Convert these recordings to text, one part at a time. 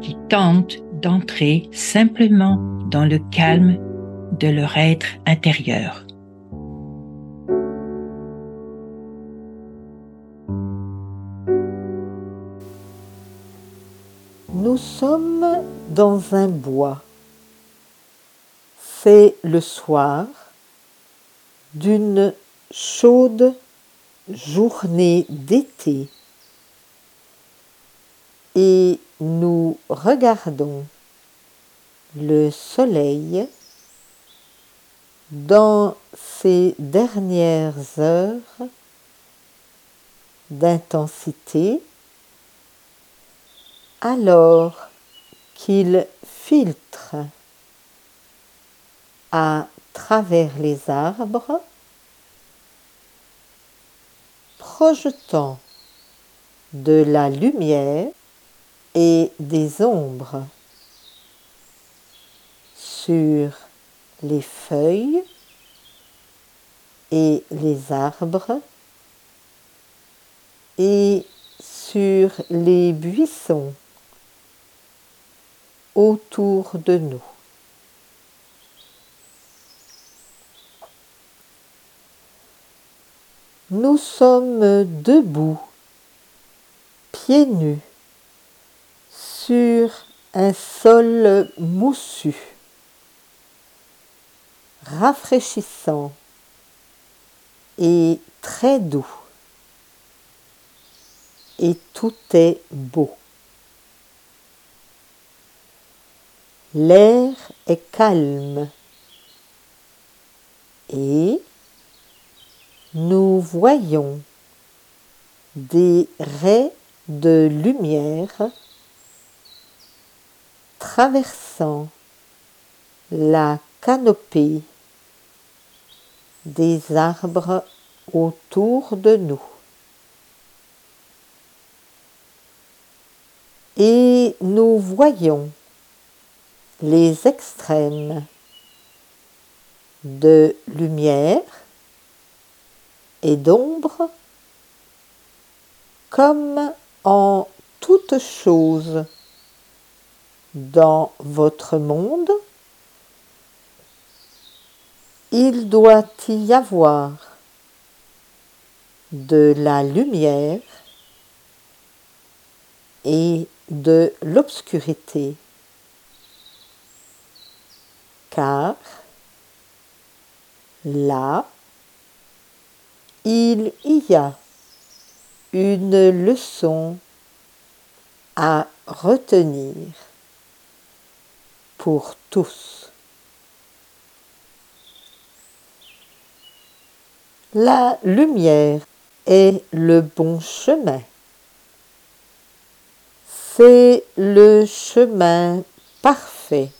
qui tentent d'entrer simplement dans le calme de leur être intérieur. Nous sommes dans un bois. C'est le soir d'une chaude journée d'été et nous regardons le soleil dans ces dernières heures d'intensité alors qu'il filtre à travers les arbres, projetant de la lumière et des ombres sur les feuilles et les arbres et sur les buissons autour de nous. Nous sommes debout, pieds nus, sur un sol moussu, rafraîchissant et très doux. Et tout est beau. L'air est calme et nous voyons des raies de lumière traversant la canopée des arbres autour de nous. Et nous voyons les extrêmes de lumière et d'ombre comme en toute chose dans votre monde, il doit y avoir de la lumière et de l'obscurité. Car là, il y a une leçon à retenir tous. La lumière est le bon chemin. C'est le chemin parfait.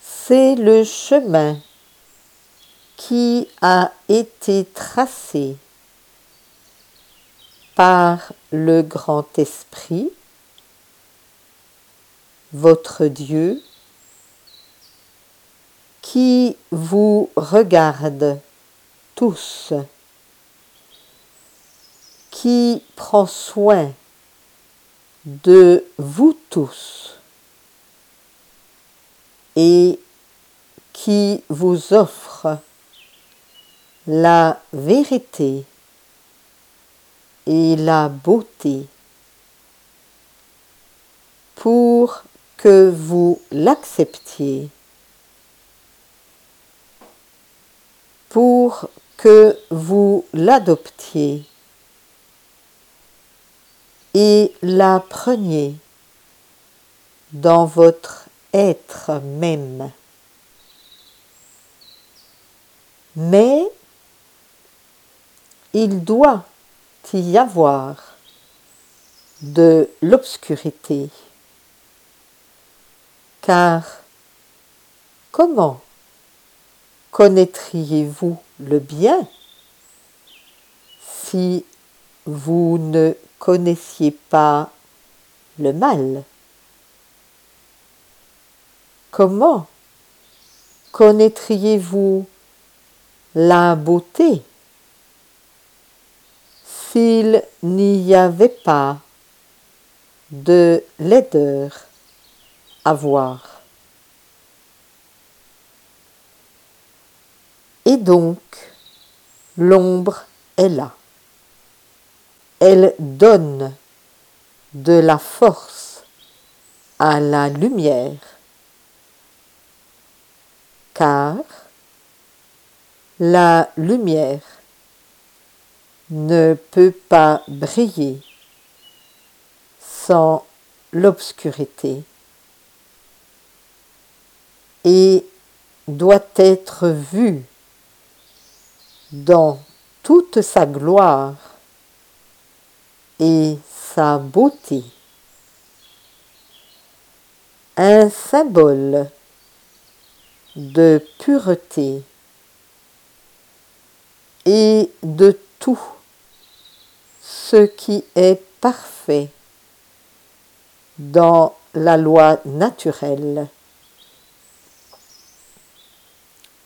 C'est le chemin qui a été tracé par le grand esprit, votre Dieu, qui vous regarde tous, qui prend soin de vous tous et qui vous offre la vérité et la beauté pour que vous l'acceptiez, pour que vous l'adoptiez et la preniez dans votre être même. Mais il doit y avoir de l'obscurité. Car comment connaîtriez-vous le bien si vous ne connaissiez pas le mal? Comment connaîtriez-vous la beauté s'il n'y avait pas de laideur? À voir Et donc, l'ombre est là. Elle donne de la force à la lumière, car la lumière ne peut pas briller sans l'obscurité et doit être vue dans toute sa gloire et sa beauté. Un symbole de pureté et de tout ce qui est parfait dans la loi naturelle.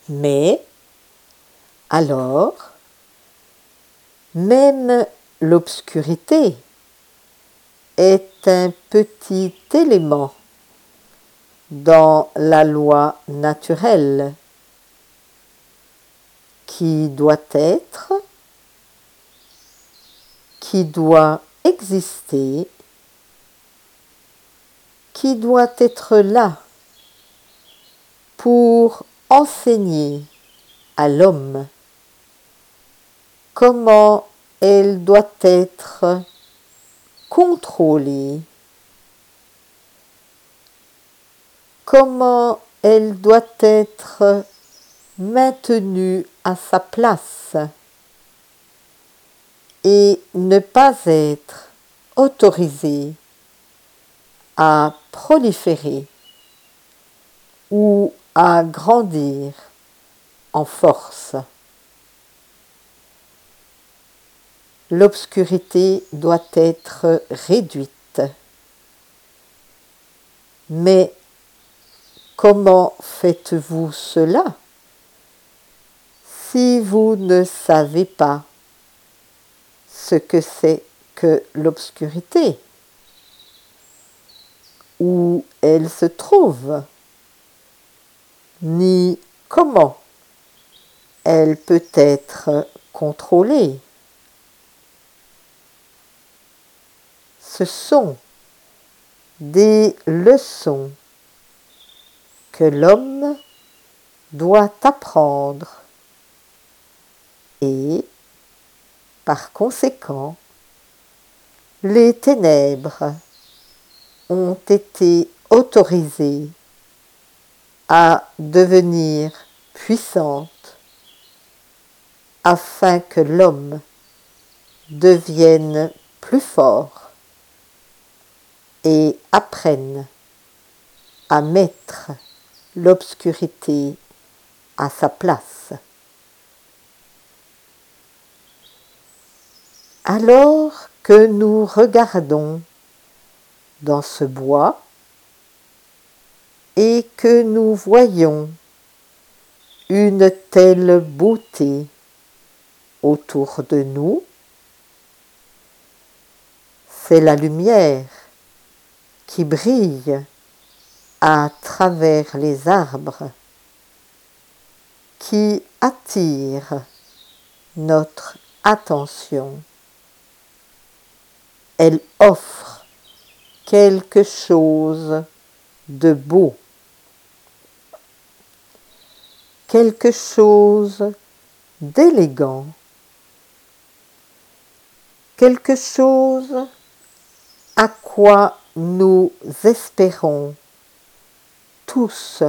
Mais alors, même l'obscurité est un petit élément dans la loi naturelle qui doit être, qui doit exister, qui doit être là enseigner à l'homme comment elle doit être contrôlée, comment elle doit être maintenue à sa place et ne pas être autorisée à proliférer ou à grandir en force. l'obscurité doit être réduite. Mais comment faites-vous cela si vous ne savez pas ce que c'est que l'obscurité? Où elle se trouve? Ni comment elle peut être contrôlée. Ce sont des leçons que l'homme doit apprendre et, par conséquent, les ténèbres ont été autorisées à devenir puissantes afin que l'homme devienne plus fort et apprennent à mettre l'obscurité à sa place. Alors que nous regardons dans ce bois et que nous voyons une telle beauté autour de nous, c'est la lumière qui brille à travers les arbres, qui attire notre attention. Elle offre quelque chose de beau, quelque chose d'élégant, quelque chose à quoi nous espérons tous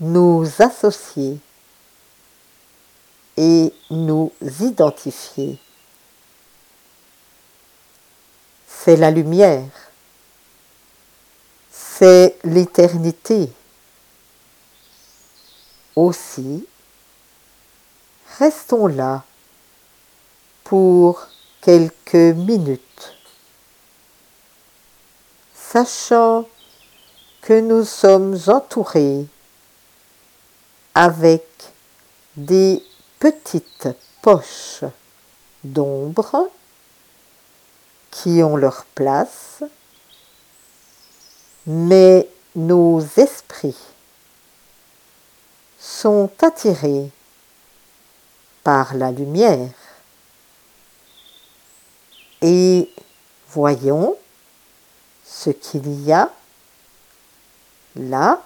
nous associer et nous identifier. c'est la lumière, c'est l'éternité. Aussi, restons là pour quelques minutes, sachant que nous sommes entourés avec des petites poches d'ombre qui ont leur place, mais nos esprits sont attirés par la lumière. Et voyons ce qu'il y a là.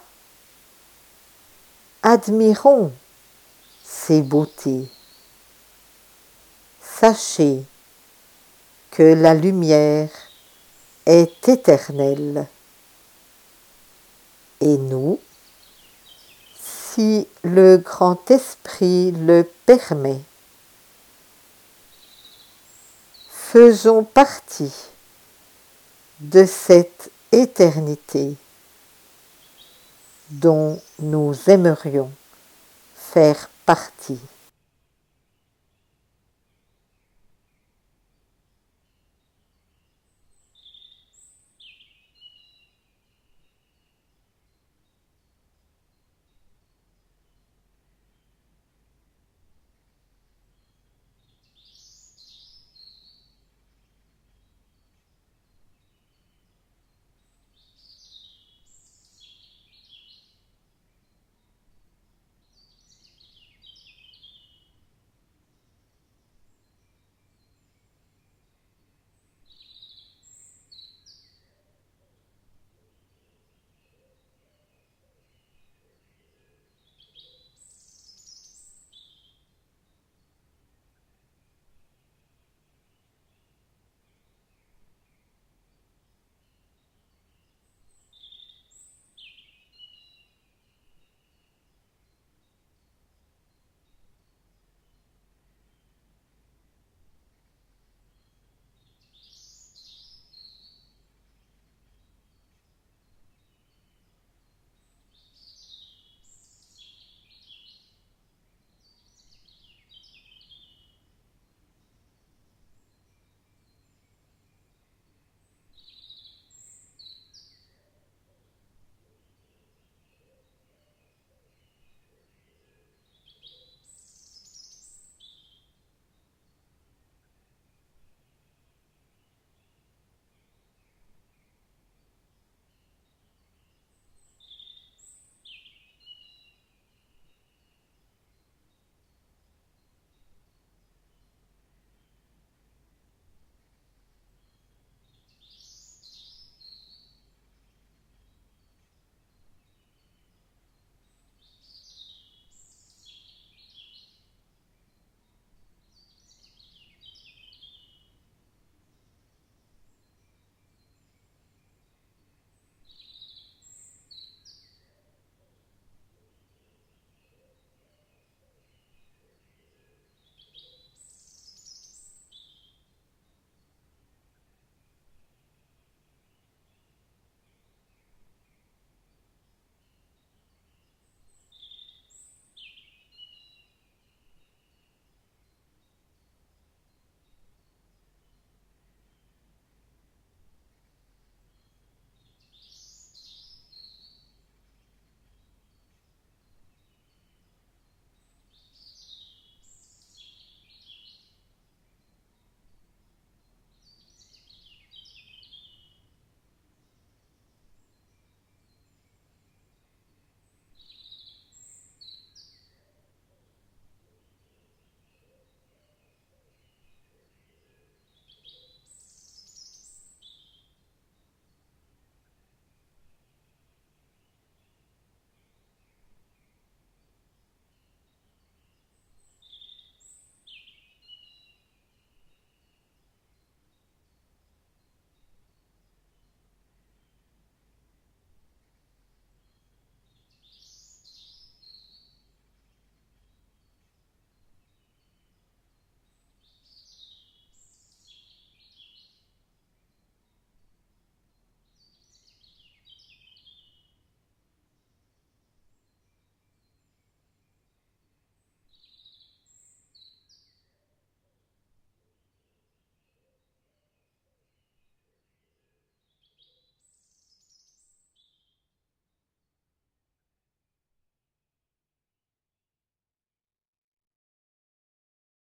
Admirons ces beautés. Sachez que la lumière est éternelle. Et nous, si le grand esprit le permet, faisons partie de cette éternité dont nous aimerions faire partie.